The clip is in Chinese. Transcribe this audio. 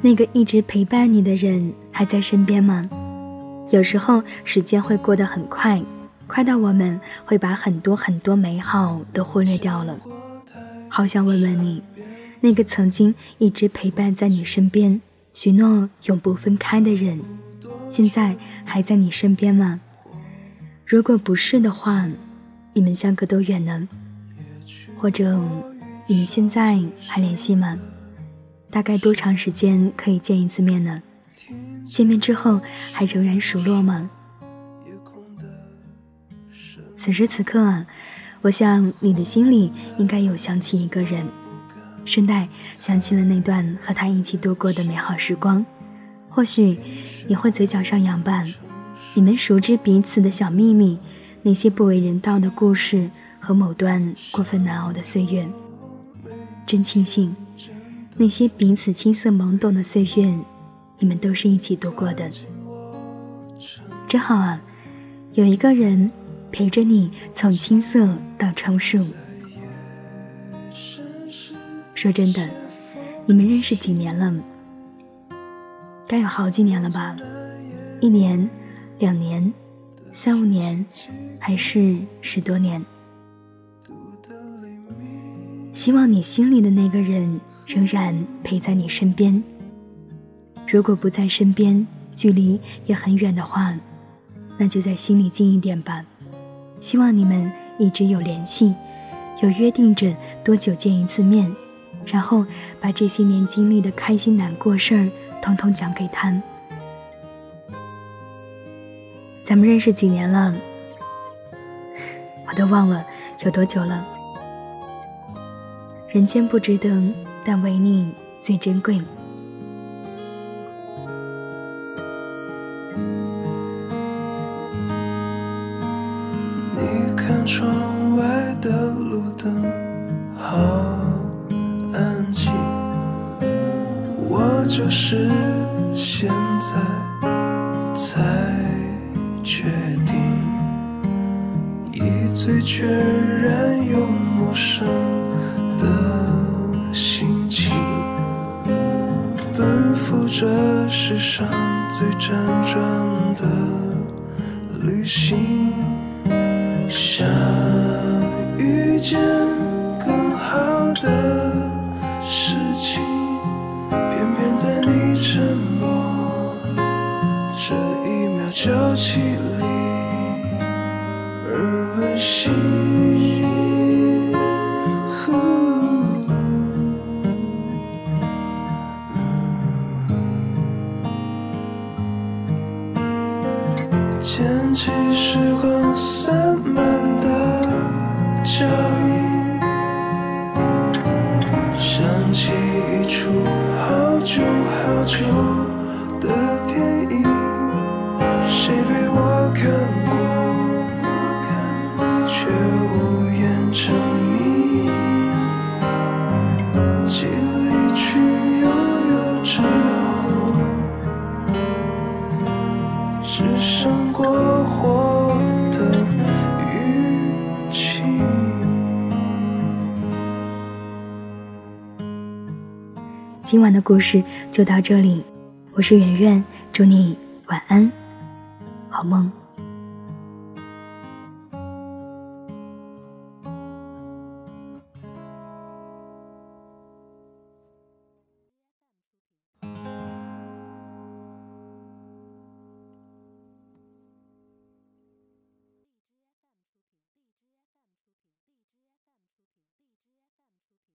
那个一直陪伴你的人还在身边吗？有时候时间会过得很快，快到我们会把很多很多美好都忽略掉了。好想问问你，那个曾经一直陪伴在你身边、许诺永不分开的人，现在还在你身边吗？如果不是的话，你们相隔多远呢？或者你现在还联系吗？大概多长时间可以见一次面呢？见面之后还仍然熟络吗？此时此刻，我想你的心里应该有想起一个人，顺带想起了那段和他一起度过的美好时光。或许你会嘴角上扬吧，你们熟知彼此的小秘密，那些不为人道的故事和某段过分难熬的岁月。真庆幸。那些彼此青涩懵懂的岁月，你们都是一起度过的，真好啊！有一个人陪着你从青涩到成熟。说真的，你们认识几年了？该有好几年了吧？一年、两年、三五年，还是十多年？希望你心里的那个人。仍然陪在你身边。如果不在身边，距离也很远的话，那就在心里近一点吧。希望你们一直有联系，有约定着多久见一次面，然后把这些年经历的开心难过事儿，统统讲给他。咱们认识几年了？我都忘了有多久了。人间不值得。但为你最珍贵。你看窗外的路灯好安静，我就是现在才决定，一醉全然又陌生这世上最辗转的旅行，想遇见更好的事情，偏偏在你沉默这一秒就起离而温馨。捡起时光散漫的脚印，想起一出好久好久的电影，谁陪我看过，却无言成谜。记离去悠悠之后，只剩。今晚的故事就到这里，我是圆圆，祝你晚安，好梦。